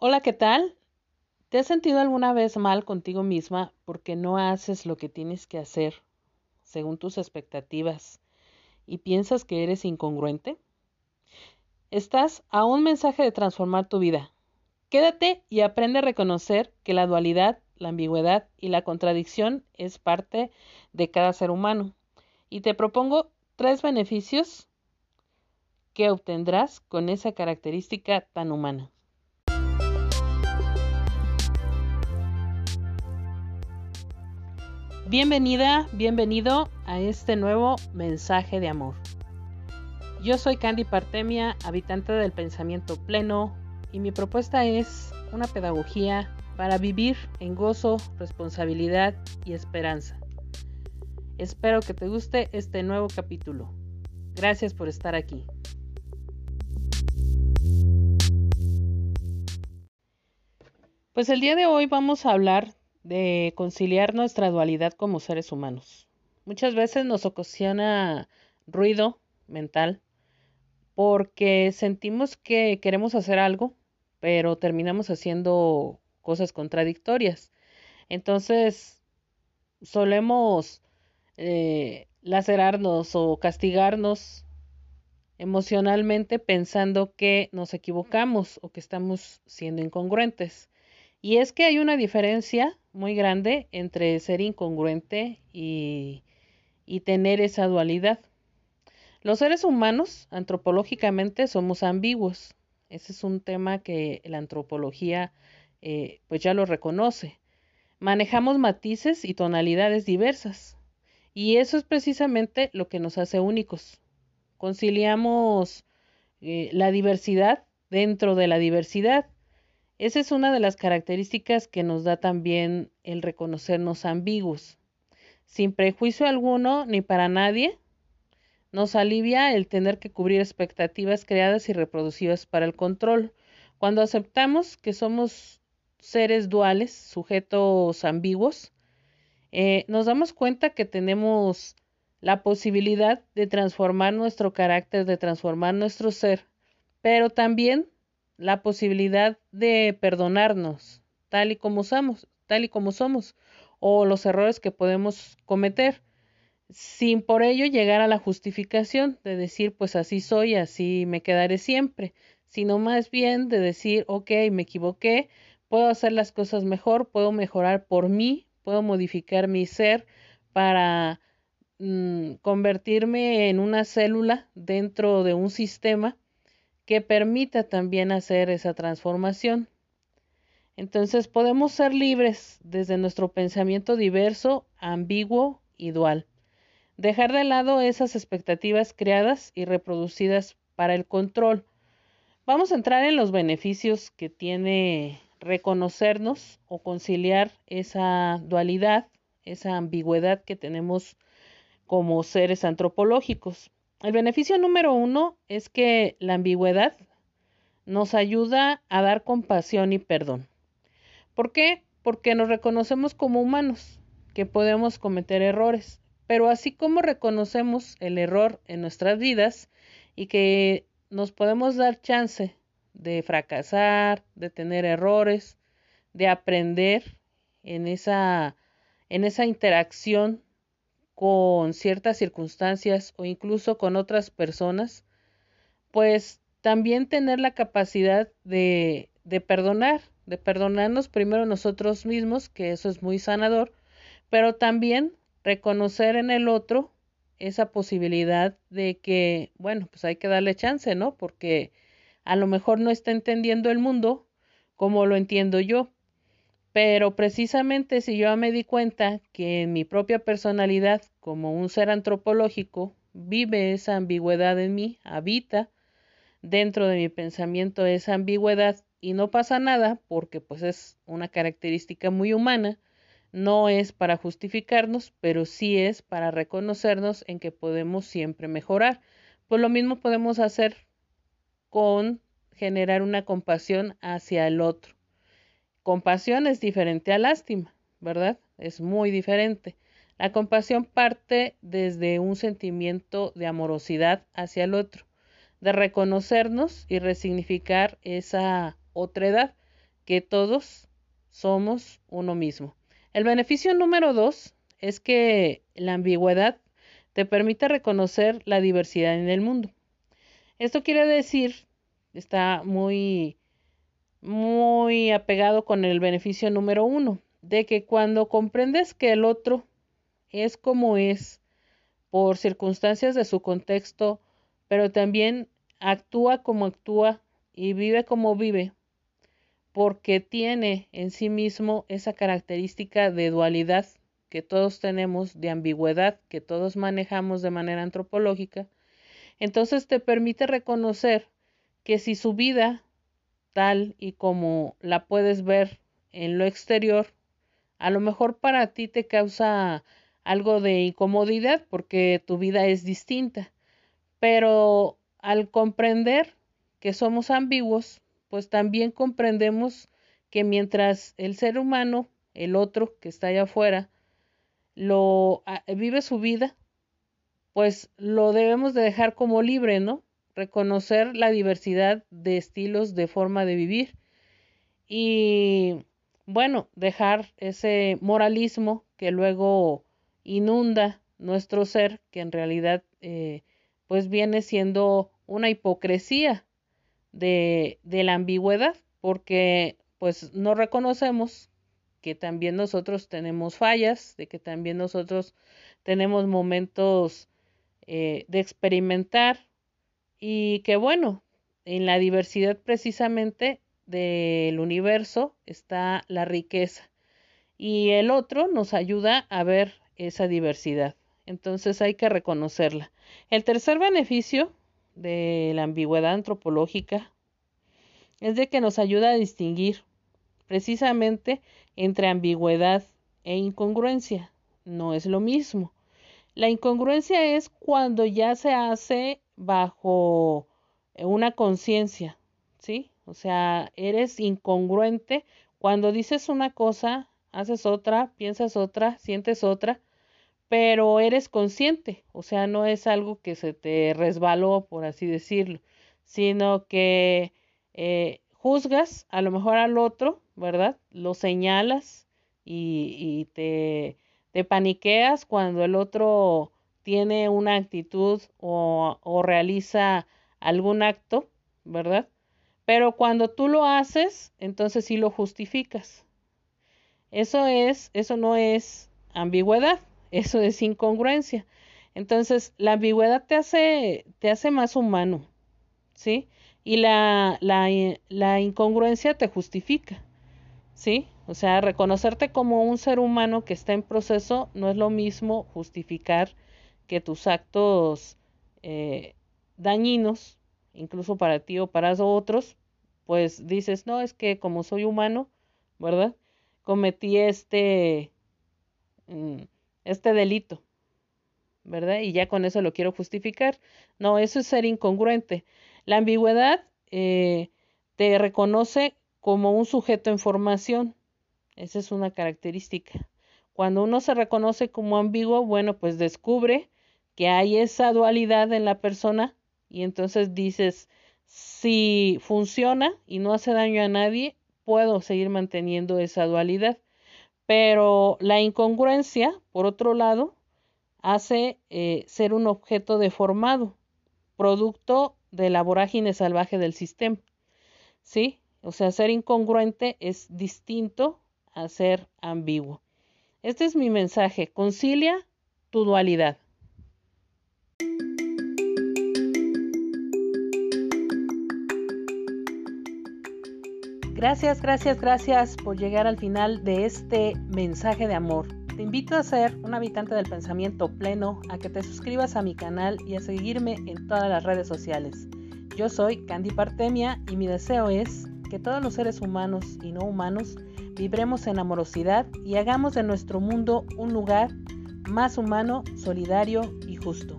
Hola, ¿qué tal? ¿Te has sentido alguna vez mal contigo misma porque no haces lo que tienes que hacer según tus expectativas y piensas que eres incongruente? Estás a un mensaje de transformar tu vida. Quédate y aprende a reconocer que la dualidad, la ambigüedad y la contradicción es parte de cada ser humano. Y te propongo tres beneficios que obtendrás con esa característica tan humana. Bienvenida, bienvenido a este nuevo mensaje de amor. Yo soy Candy Partemia, habitante del pensamiento pleno, y mi propuesta es una pedagogía para vivir en gozo, responsabilidad y esperanza. Espero que te guste este nuevo capítulo. Gracias por estar aquí. Pues el día de hoy vamos a hablar de conciliar nuestra dualidad como seres humanos. Muchas veces nos ocasiona ruido mental porque sentimos que queremos hacer algo, pero terminamos haciendo cosas contradictorias. Entonces, solemos eh, lacerarnos o castigarnos emocionalmente pensando que nos equivocamos o que estamos siendo incongruentes. Y es que hay una diferencia muy grande entre ser incongruente y, y tener esa dualidad. Los seres humanos, antropológicamente, somos ambiguos. Ese es un tema que la antropología eh, pues ya lo reconoce. Manejamos matices y tonalidades diversas. Y eso es precisamente lo que nos hace únicos. Conciliamos eh, la diversidad dentro de la diversidad esa es una de las características que nos da también el reconocernos ambiguos. Sin prejuicio alguno ni para nadie, nos alivia el tener que cubrir expectativas creadas y reproducidas para el control. Cuando aceptamos que somos seres duales, sujetos ambiguos, eh, nos damos cuenta que tenemos la posibilidad de transformar nuestro carácter, de transformar nuestro ser, pero también la posibilidad de perdonarnos tal y como somos, tal y como somos, o los errores que podemos cometer, sin por ello llegar a la justificación de decir, pues así soy, así me quedaré siempre, sino más bien de decir, ok, me equivoqué, puedo hacer las cosas mejor, puedo mejorar por mí, puedo modificar mi ser para mm, convertirme en una célula dentro de un sistema que permita también hacer esa transformación. Entonces podemos ser libres desde nuestro pensamiento diverso, ambiguo y dual. Dejar de lado esas expectativas creadas y reproducidas para el control. Vamos a entrar en los beneficios que tiene reconocernos o conciliar esa dualidad, esa ambigüedad que tenemos como seres antropológicos. El beneficio número uno es que la ambigüedad nos ayuda a dar compasión y perdón. ¿Por qué? Porque nos reconocemos como humanos, que podemos cometer errores, pero así como reconocemos el error en nuestras vidas y que nos podemos dar chance de fracasar, de tener errores, de aprender en esa, en esa interacción con ciertas circunstancias o incluso con otras personas, pues también tener la capacidad de, de perdonar, de perdonarnos primero nosotros mismos, que eso es muy sanador, pero también reconocer en el otro esa posibilidad de que, bueno, pues hay que darle chance, ¿no? Porque a lo mejor no está entendiendo el mundo como lo entiendo yo. Pero precisamente si yo me di cuenta que en mi propia personalidad, como un ser antropológico, vive esa ambigüedad en mí, habita dentro de mi pensamiento esa ambigüedad y no pasa nada porque pues es una característica muy humana, no es para justificarnos, pero sí es para reconocernos en que podemos siempre mejorar. Pues lo mismo podemos hacer con generar una compasión hacia el otro. Compasión es diferente a lástima, ¿verdad? Es muy diferente. La compasión parte desde un sentimiento de amorosidad hacia el otro, de reconocernos y resignificar esa otredad. que todos somos uno mismo. El beneficio número dos es que la ambigüedad te permite reconocer la diversidad en el mundo. Esto quiere decir, está muy, muy apegado con el beneficio número uno, de que cuando comprendes que el otro es como es por circunstancias de su contexto, pero también actúa como actúa y vive como vive, porque tiene en sí mismo esa característica de dualidad que todos tenemos, de ambigüedad que todos manejamos de manera antropológica, entonces te permite reconocer que si su vida, tal y como la puedes ver en lo exterior, a lo mejor para ti te causa algo de incomodidad porque tu vida es distinta, pero al comprender que somos ambiguos, pues también comprendemos que mientras el ser humano, el otro que está allá afuera, lo ah, vive su vida, pues lo debemos de dejar como libre, ¿no? Reconocer la diversidad de estilos de forma de vivir y bueno, dejar ese moralismo que luego inunda nuestro ser, que en realidad eh, pues viene siendo una hipocresía de, la ambigüedad, porque pues no reconocemos que también nosotros tenemos fallas, de que también nosotros tenemos momentos eh, de experimentar y que bueno, en la diversidad precisamente del universo está la riqueza y el otro nos ayuda a ver esa diversidad. Entonces hay que reconocerla. El tercer beneficio de la ambigüedad antropológica es de que nos ayuda a distinguir precisamente entre ambigüedad e incongruencia. No es lo mismo. La incongruencia es cuando ya se hace bajo una conciencia, ¿sí? O sea, eres incongruente cuando dices una cosa, haces otra, piensas otra, sientes otra, pero eres consciente, o sea, no es algo que se te resbaló, por así decirlo, sino que eh, juzgas a lo mejor al otro, ¿verdad? Lo señalas y, te, te, paniqueas cuando el otro tiene una actitud o, realiza algún acto, ¿verdad? Pero cuando tú lo haces, entonces sí lo justificas. Eso es, eso no es ambigüedad, eso es incongruencia. Entonces, la ambigüedad te hace, te hace más humano, ¿sí? Y la, la incongruencia te justifica, ¿sí? O sea, reconocerte como un ser humano que está en proceso no es lo mismo justificar que tus actos eh, dañinos, incluso para ti o para otros, pues dices, no, es que como soy humano, ¿verdad? Cometí este, mm, este delito, ¿verdad? Y ya con eso lo quiero justificar. No, eso es ser incongruente. La ambigüedad eh, te reconoce como un sujeto en formación. Esa es una característica. Cuando uno se reconoce como ambiguo, bueno, pues descubre que hay esa dualidad en la persona y entonces dices, si funciona y no hace daño a nadie, puedo seguir manteniendo esa dualidad. Pero la incongruencia, por otro lado, hace eh, ser un objeto deformado, producto de la vorágine salvaje del sistema. ¿Sí? O sea, ser incongruente es distinto a ser ambiguo. Este es mi mensaje. Concilia tu dualidad. Gracias, gracias, gracias por llegar al final de este mensaje de amor. Te invito a ser un habitante del pensamiento pleno, a que te suscribas a mi canal y a seguirme en todas las redes sociales. Yo soy Candy Partemia y mi deseo es que todos los seres humanos y no humanos vibremos en amorosidad y hagamos de nuestro mundo un lugar más humano, solidario y justo.